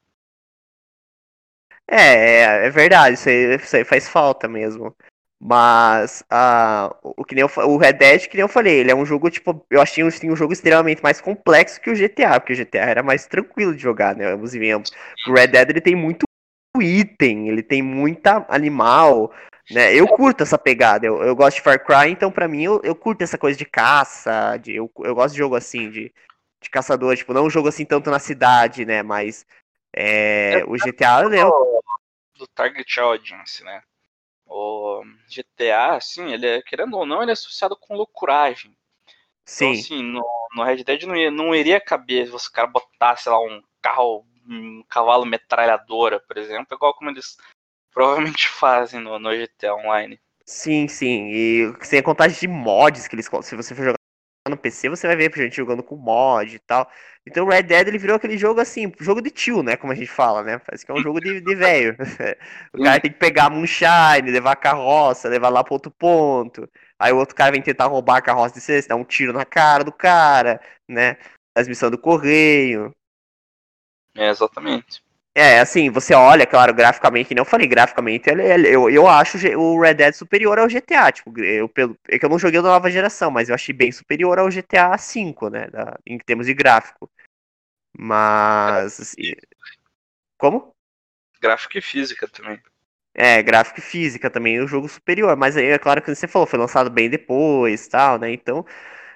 É, é, é verdade, isso aí, isso aí faz falta mesmo. Mas ah, o, que nem eu, o Red Dead, que nem eu falei, ele é um jogo, tipo, eu achei assim, um jogo extremamente mais complexo que o GTA, porque o GTA era mais tranquilo de jogar, né? Vamos venhamos. O Red Dead ele tem muito item, ele tem muita animal, né? Eu curto essa pegada, eu, eu gosto de Far Cry, então pra mim eu, eu curto essa coisa de caça, de, eu, eu gosto de jogo assim, de, de caçador, tipo, não um jogo assim tanto na cidade, né? Mas é, o GTA, né? Do Target Audience, né? O GTA, assim, ele é, querendo ou não, ele é associado com loucuragem. Sim. Então, assim, no, no Red Dead não, ia, não iria caber se você cara botar, sei lá, um carro, um cavalo metralhadora, por exemplo, igual como eles provavelmente fazem no, no GTA Online. Sim, sim. E sem a contagem de mods que eles. Se você for PC, você vai ver gente jogando com mod e tal. Então Red Dead ele virou aquele jogo assim, jogo de tio, né? Como a gente fala, né? Parece que é um jogo de, de velho. o cara tem que pegar a moonshine, levar a carroça, levar lá pro outro ponto. Aí o outro cara vem tentar roubar a carroça de você, dá um tiro na cara do cara, né? Transmissão do correio. É, exatamente. É, assim, você olha, claro, graficamente, não falei graficamente, ele, ele, eu, eu acho o Red Dead superior ao GTA, tipo, eu, pelo, é que eu não joguei da nova geração, mas eu achei bem superior ao GTA V, né, da, em termos de gráfico. Mas, assim, como? Gráfico e física também. É, gráfico e física também, o jogo superior, mas aí é claro que você falou, foi lançado bem depois, tal, né, então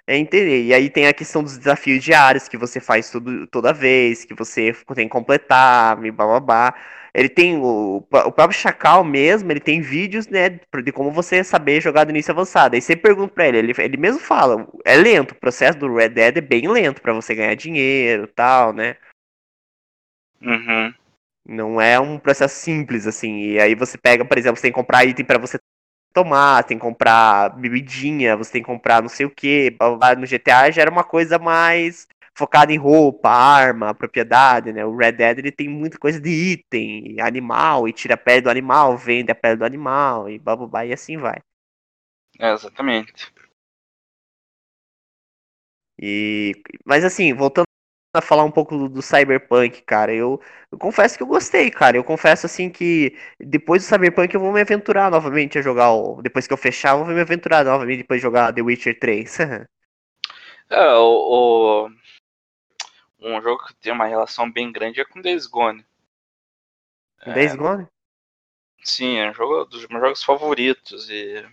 é entender. E aí tem a questão dos desafios diários que você faz toda vez, que você tem que completar, e blá. Ele tem o, o próprio Chacal mesmo, ele tem vídeos, né, de como você saber jogar do início avançado. Aí você pergunta pra ele, ele, ele mesmo fala, é lento, o processo do Red Dead é bem lento para você ganhar dinheiro tal, né? Uhum. Não é um processo simples, assim. E aí você pega, por exemplo, você tem que comprar item para você tomar, tem que comprar bebidinha, você tem que comprar não sei o que. No GTA já era uma coisa mais focada em roupa, arma, propriedade, né? O Red Dead ele tem muita coisa de item, animal, e tira a pele do animal, vende a pele do animal, e bababá, e assim vai. É, exatamente. E, mas assim, voltando a falar um pouco do, do Cyberpunk, cara. Eu, eu, confesso que eu gostei, cara. Eu confesso assim que depois do Cyberpunk eu vou me aventurar novamente a jogar o. Depois que eu fechar, eu vou me aventurar novamente depois de jogar The Witcher 3. é, o, o, Um jogo que tem uma relação bem grande é com Days Gone. É, Days Gone? Sim, é um jogo dos meus jogos favoritos e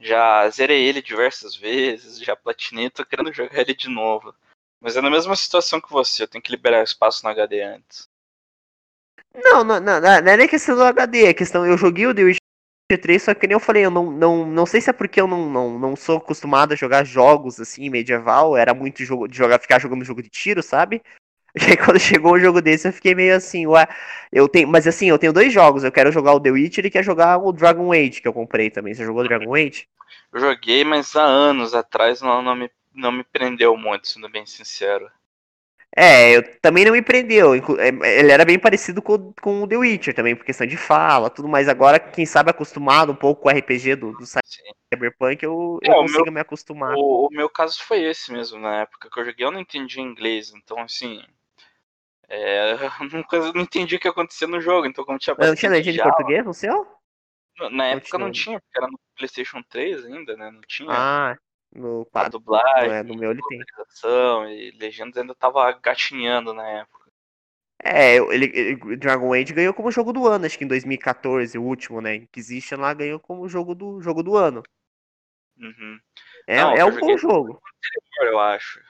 já zerei ele diversas vezes, já platinei, tô querendo jogar ele de novo. Mas é na mesma situação que você, eu tenho que liberar espaço no HD antes. Não, não, não, não é nem questão do HD, é questão. Eu joguei o The Witcher 3, só que nem eu falei, eu não, não, não sei se é porque eu não, não, não sou acostumado a jogar jogos assim, medieval, era muito jogo de jogar, ficar jogando jogo de tiro, sabe? E aí quando chegou um jogo desse eu fiquei meio assim, ué, eu tenho, mas assim, eu tenho dois jogos, eu quero jogar o The Witcher e quero jogar o Dragon Age que eu comprei também. Você jogou o Dragon Age? Eu joguei, mas há anos atrás não, não me não me prendeu muito, sendo bem sincero. É, eu também não me prendeu. É, ele era bem parecido com, com o The Witcher também, por questão de fala, tudo mais. Agora, quem sabe acostumado um pouco com o RPG do, do Cyberpunk, eu, é, eu consigo meu, me acostumar. O, o, meu caso foi esse mesmo, na época que eu joguei, eu não entendi inglês, então assim. É, eu não entendi o que acontecia no jogo, então como tinha Não tinha legenda em português no seu? Na época não tinha, porque era no PlayStation 3 ainda, né? Não tinha. Ah, no a dublagem, é, no meu ele tem. E legendas ainda tava gatinhando na época. É, ele, ele, Dragon Age ganhou como jogo do ano, acho que em 2014, o último, né? Inquisition lá ganhou como jogo do, jogo do ano. Uhum. É, Não, é um bom jogo. Eu acho.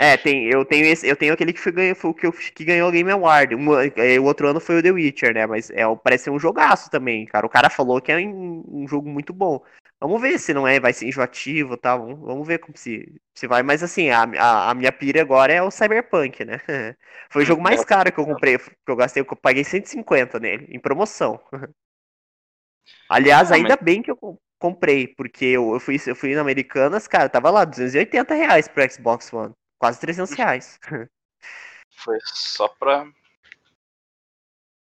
É, tem, eu tenho esse, eu tenho aquele que foi, ganhou, foi o que, eu, que ganhou o Game Award. Um, é, o outro ano foi o The Witcher, né? Mas é, parece ser um jogaço também, cara. O cara falou que é um, um jogo muito bom. Vamos ver se não é, vai ser enjoativo e tal. Vamos, ver como se, se vai. Mas assim, a, a, a, minha pira agora é o Cyberpunk, né? Foi o jogo mais caro que eu comprei, que eu gastei, eu paguei 150 nele, em promoção. Aliás, ainda bem que eu comprei, porque eu, eu, fui, eu fui na Americanas, cara, tava lá, 280 reais pro Xbox One. Quase 300 reais. Foi só pra.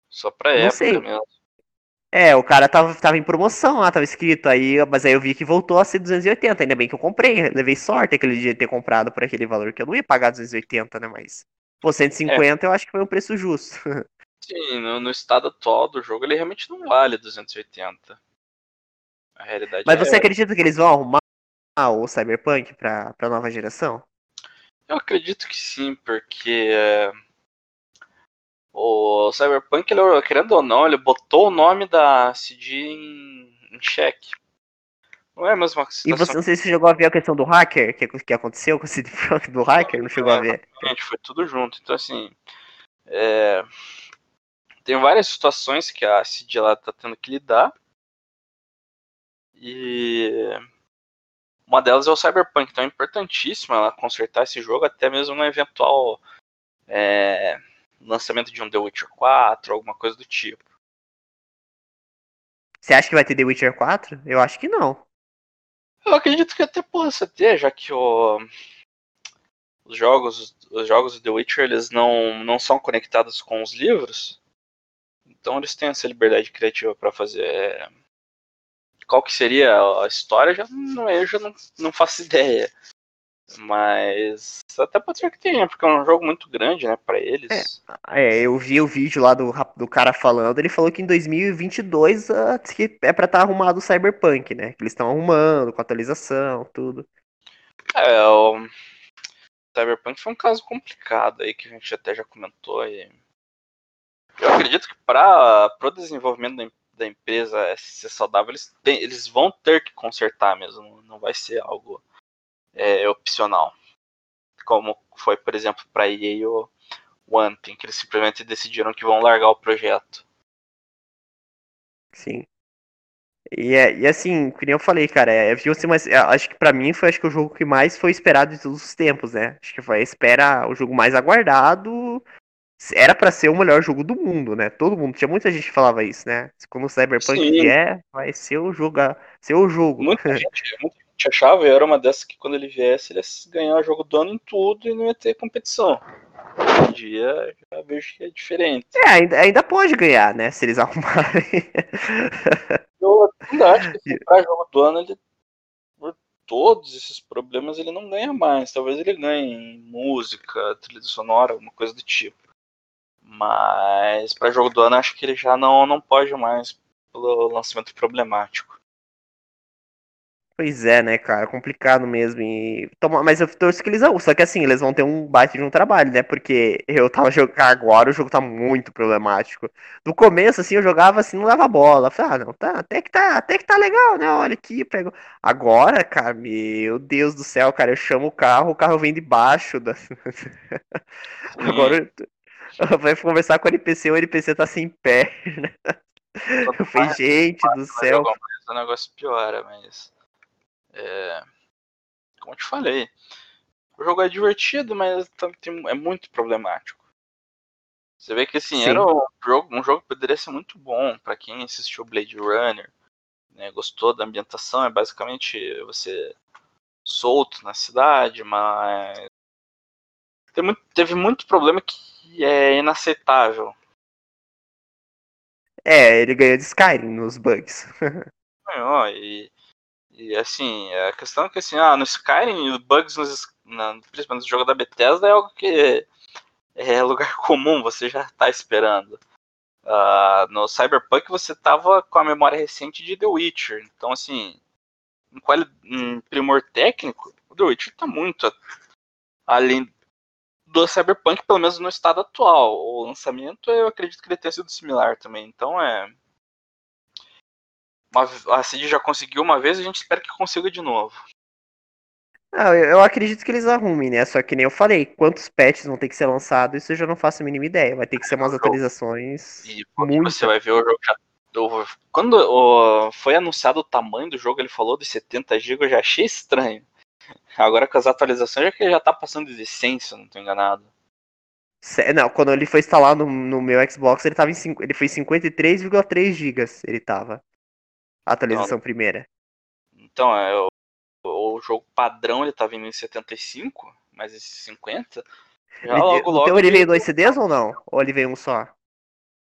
Só pra época sei. mesmo. É, o cara tava, tava em promoção lá, tava escrito aí, mas aí eu vi que voltou a ser 280, ainda bem que eu comprei, levei sorte aquele dia de ter comprado por aquele valor, que eu não ia pagar 280, né, mas... Pô, 150 é. eu acho que foi um preço justo. Sim, no, no, estado atual do jogo ele realmente não vale 280. A realidade Mas é você acredita que eles vão arrumar o Cyberpunk pra, pra nova geração? Eu acredito que sim, porque é, o Cyberpunk, ele, querendo ou não, ele botou o nome da CD em, em xeque. Não é a mesma situação. E você não sei se você chegou a ver a questão do hacker, que, que aconteceu com o CD do hacker, não chegou é, a ver? Gente, foi tudo junto. Então, assim, é, tem várias situações que a CD lá tá tendo que lidar. E Uma delas é o Cyberpunk, então é importantíssimo ela consertar esse jogo, até mesmo no eventual é, lançamento de um The Witcher 4, alguma coisa do tipo. Você acha que vai ter The Witcher 4? Eu acho que não. Eu acredito que até possa ter, já que o, os jogos, os jogos do The Witcher eles não, não são conectados com os livros. Então eles têm essa liberdade criativa para fazer. É, qual que seria a história, já não, eu já não, não faço ideia. Mas até pode ser que tenha, porque é um jogo muito grande, né, pra eles. É, é eu vi o vídeo lá do, do cara falando, ele falou que em 2022 uh, ah, é pra estar tá arrumado o Cyberpunk, né? Que eles estão arrumando, com atualização, tudo. É, o Cyberpunk foi um caso complicado aí, que a gente até já comentou. E... Eu acredito que para o desenvolvimento da, da, empresa ser saudável, eles, tem, eles vão ter que consertar mesmo, não vai ser algo é, opcional. Como foi, por exemplo, para EA o One Thing, que eles simplesmente decidiram que vão largar o projeto. Sim. E, é, e assim, como eu falei, cara, é, viu assim, mas é, acho que para mim foi acho que o jogo que mais foi esperado de todos os tempos, né? Acho que foi a espera, o jogo mais aguardado. Era para ser o melhor jogo do mundo, né? Todo mundo, tinha muita gente que falava isso, né? Quando o Cyberpunk Sim. vier, vai ser o jogo, ser o jogo. Muita gente, muita gente achava, e era uma dessas que quando ele viesse, ele ia ganhar o jogo do ano em tudo e não ia ter competição. Hoje em dia, já vejo que é diferente. É, ainda, ainda pode ganhar, né? Se eles arrumarem. Eu ainda acho que comprar jogo do ano, ele, por todos esses problemas, ele não ganha mais. Talvez ele ganhe em música, trilha sonora, alguma coisa do tipo. Mas para jogo do ano, acho que ele já não, não pode mais pelo lançamento problemático. Pois é, né, cara, complicado mesmo. E... Toma... Mas eu torço que eles vão. Só que assim, eles vão ter um baita de um trabalho, né? Porque eu tava jogando agora, o jogo tá muito problemático. No começo, assim, eu jogava assim, não leva bola. falei, ah, não, tá, até que tá, até que tá legal, né? Olha aqui, pego. Agora, cara, meu Deus do céu, cara, eu chamo o carro, o carro vem debaixo da. agora eu... vai conversar com o NPC, o NPC tá sem perna. Eu falei, gente do céu. O negócio piora, mas. É, como eu te falei, o jogo é divertido, mas é muito problemático. Você vê que assim, Sim. era um jogo, um jogo que poderia ser muito bom para quem assistiu Blade Runner, né, gostou da ambientação, é basicamente você solto na cidade, mas teve muito, teve muito problema que é inaceitável. É, ele ganhou de Skyrim nos bugs. Ganhou, e e assim, a questão é que assim, ah, no Skyrim, bugs nos, na, principalmente no jogo da Bethesda é algo que é lugar comum, você já tá esperando. Uh, no Cyberpunk você tava com a memória recente de The Witcher, então assim, em, quali em primor técnico, o The Witcher tá muito além do Cyberpunk, pelo menos no estado atual. O lançamento eu acredito que ele tenha sido similar também, então é uma, a Cid já conseguiu uma vez, a gente espera que consiga de novo. Ah, eu acredito que eles arrumem, né? Só que nem eu falei, quantos patches vão ter que ser lançados, isso eu já não faço a mínima ideia. Vai ter que ser umas atualizações. E muito... você vai ver o jogo já. Quando foi anunciado o tamanho do jogo, ele falou de 70 GB, eu já achei estranho. Agora com as atualizações, já que ele já tá passando de 100, se eu não tô enganado. Não, quando ele foi instalado no, no meu Xbox, ele tava em ele foi 53,3 GB, ele tava. A atualização então, primeira. Então, é, o, o, jogo padrão ele tá vindo em 75, mas esse 50. Já ele, logo, logo. Então ele veio dois CDs ou não? Ou ele veio um só?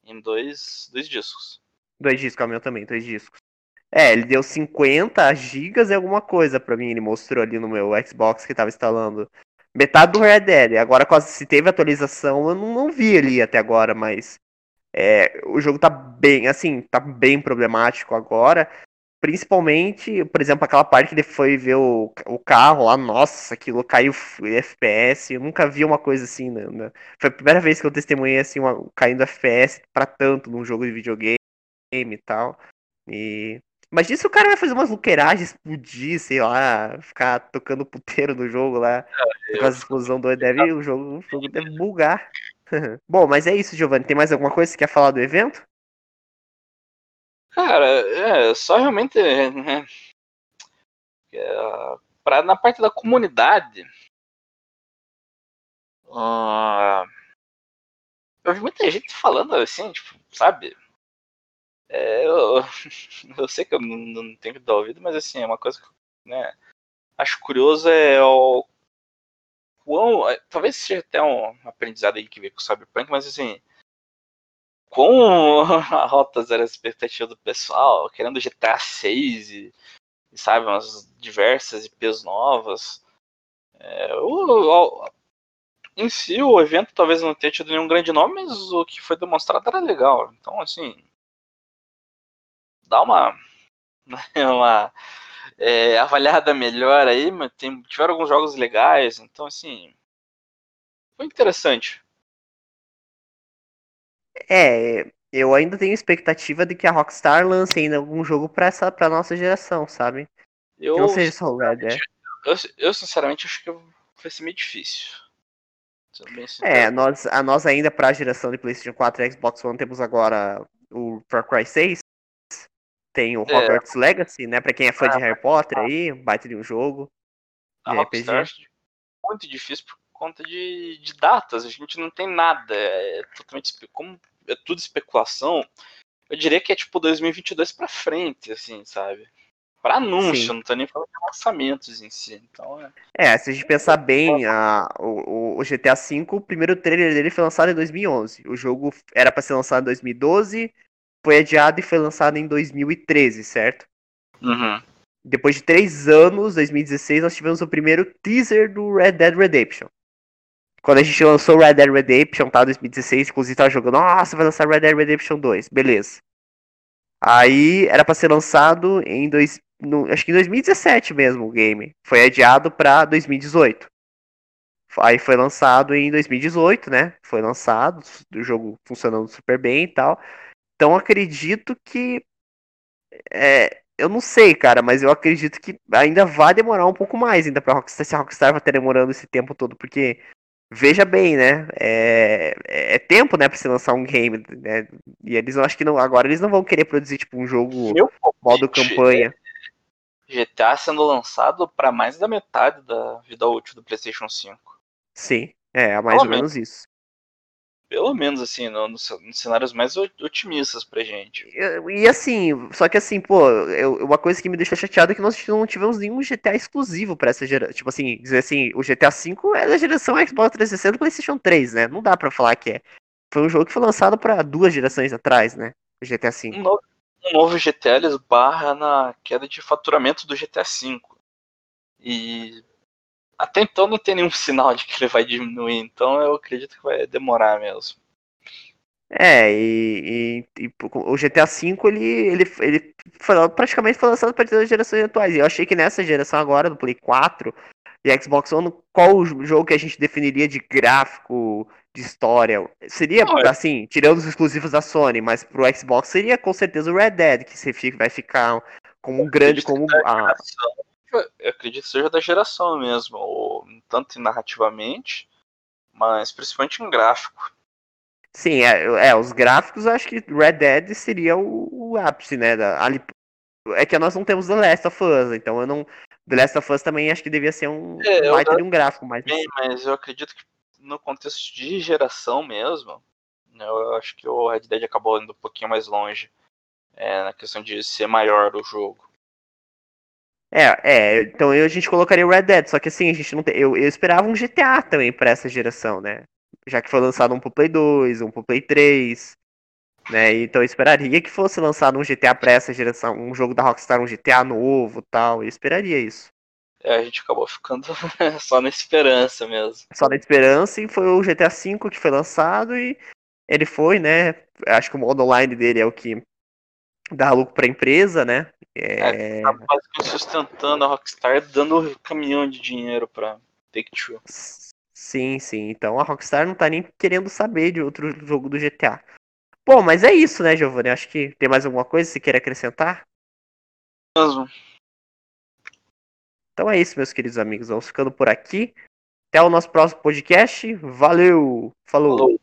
Em dois, dois discos. Dois discos, é o meu também, dois discos. É, ele deu 50 gigas e alguma coisa pra mim, ele mostrou ali no meu Xbox que tava instalando. Metade do Red Dead. Agora, se teve atualização, eu não, não vi ali até agora, mas é, o jogo tá bem, assim, tá bem problemático agora. Principalmente, por exemplo, aquela parte que ele foi ver o, o carro lá, nossa, aquilo caiu FPS. Eu nunca vi uma coisa assim, né? né? Foi a primeira vez que eu testemunhei assim, uma, caindo FPS para tanto num jogo de videogame e tal. E. Mas disso o cara vai fazer umas luqueiragens, explodir, sei lá, ficar tocando puteiro no jogo lá, é, com a explosão do deve, o jogo, o jogo deve bugar. Bom, mas é isso, Giovanni. Tem mais alguma coisa que você quer falar do evento? Cara, é só realmente né, é, pra, na parte da comunidade. ah, eu vi muita gente falando assim, tipo, sabe? É, eu, eu sei que eu não, não tenho que dar ouvido, mas assim, é uma coisa que né, acho curioso é o quão. é, Talvez seja até um aprendizado aí que veio com o Cyberpunk, mas assim. Com a rota zero a expectativa do pessoal, querendo GTA 6 e, e sabe, umas diversas IPs novas. É, o, o- em si, o evento talvez não tenha tido nenhum grande nome, mas o que foi demonstrado era legal. Então, assim. Dá uma. uma é, avaliada melhor aí, mas tem, tiveram alguns jogos legais, então assim. Foi interessante. É, eu ainda tenho expectativa de que a Rockstar lance ainda algum jogo pra, essa, pra nossa geração, sabe? Que Eu, não seja só o Red Dead. eu, eu, sinceramente acho que vai ser meio difícil. É, nós, a nós ainda pra geração de PlayStation 4 e Xbox One temos agora o Far Cry 6. Tem o Hogwarts Legacy, né? Pra quem é fã de Harry Potter aí, um baita de um jogo. a de Rockstar RPG. é muito difícil por conta de, de datas. A gente não tem nada. É totalmente espe- como é tudo especulação. Eu diria que é tipo 2022 pra frente, assim, sabe? Pra anúncio, Sim. não tô nem falando de lançamentos em si. Então é. É, se a gente pensar bem, a, o, o- o GTA V, o primeiro trailer dele foi lançado em 2011. O jogo era pra ser lançado em 2012, foi adiado e foi lançado em 2013, certo? Uhum. Depois de três anos, 2016, nós tivemos o primeiro teaser do Red Dead Redemption. Quando a gente lançou Red Dead Redemption, tá? 2016, inclusive tava jogando, nossa, vai lançar Red Dead Redemption 2, beleza. Aí era pra ser lançado em dois, no- acho que em 2017 mesmo o game. Foi adiado pra 2018. Aí foi lançado em 2018, né? Foi lançado, o jogo funcionando super bem e tal. Então acredito que é, eu não sei, cara, mas eu acredito que ainda vai demorar um pouco mais ainda pra Rockstar, se a Rockstar vai estar demorando esse tempo todo, porque veja bem, né? É, é tempo, né, pra se lançar um game, né? E eles acho que não, agora eles não vão querer produzir tipo um jogo Meu modo palpite campanha. é GTA sendo lançado pra mais da metade da vida útil do PlayStation 5. Sim, é, mais ou Pelo menos isso. Pelo menos assim, no- nos cenários mais otimistas pra gente. Eu- E assim, só que assim, pô, eu- uma coisa que me deixou chateado é que nós não tivemos nenhum GTA exclusivo pra essa geração. Tipo assim, dizer assim, o GTA V é da geração Xbox 360 e PlayStation 3, né? Não dá pra falar que é. Foi um jogo que foi lançado pra duas gerações atrás, né? O GTA V. Um novo, um novo GTA ele esbarra na queda de faturamento do GTA V. E até então não tem nenhum sinal de que ele vai diminuir, então eu acredito que vai demorar mesmo. É, e, e- e o GTA V, ele, ele, ele foi, praticamente foi lançado para as gerações atuais. E eu achei que nessa geração agora, do Play 4 e Xbox One, qual o jogo que a gente definiria de gráfico, de história? Seria, Não, assim, tirando os exclusivos da Sony, mas pro Xbox seria com certeza o Red Dead, que você fica- vai ficar como um grande, como a, eu acredito que seja da geração mesmo, ou tanto narrativamente, mas principalmente em gráfico. Sim, é, é, os gráficos eu acho que Red Dead seria o, o ápice, né? Da, ali, é que nós não temos The Last of Us, então eu não. The Last of Us também acho que devia ser um É, eu baita de um gráfico, mas. Bem, mas eu acredito que no contexto de geração mesmo, né, eu acho que o Red Dead acabou indo um pouquinho mais longe é, na questão de ser maior o jogo. É, é, então eu, a gente colocaria o Red Dead, só que assim, a gente não tem. Eu, eu esperava um GTA também pra essa geração, né? Já que foi lançado um pro Play 2, um pro Play 3. Né? Então eu esperaria que fosse lançado um GTA pra essa geração, um jogo da Rockstar, um GTA novo tal. Eu esperaria isso. É, a gente acabou ficando só na esperança mesmo. só na esperança e foi o GTA V que foi lançado e ele foi, né? Acho que o modo online dele é o que dá lucro pra empresa, né? É, Tá basicamente sustentando a Rockstar, dando caminhão de dinheiro pra Take-Two. Sim, sim. Então a Rockstar não tá nem querendo saber de outro jogo do GTA. Bom, mas é isso, né, Giovanni? Acho que tem mais alguma coisa que você queira acrescentar? Mesmo. Então é isso, meus queridos amigos. Vamos ficando por aqui. Até o nosso próximo podcast. Valeu! Falou! Falou.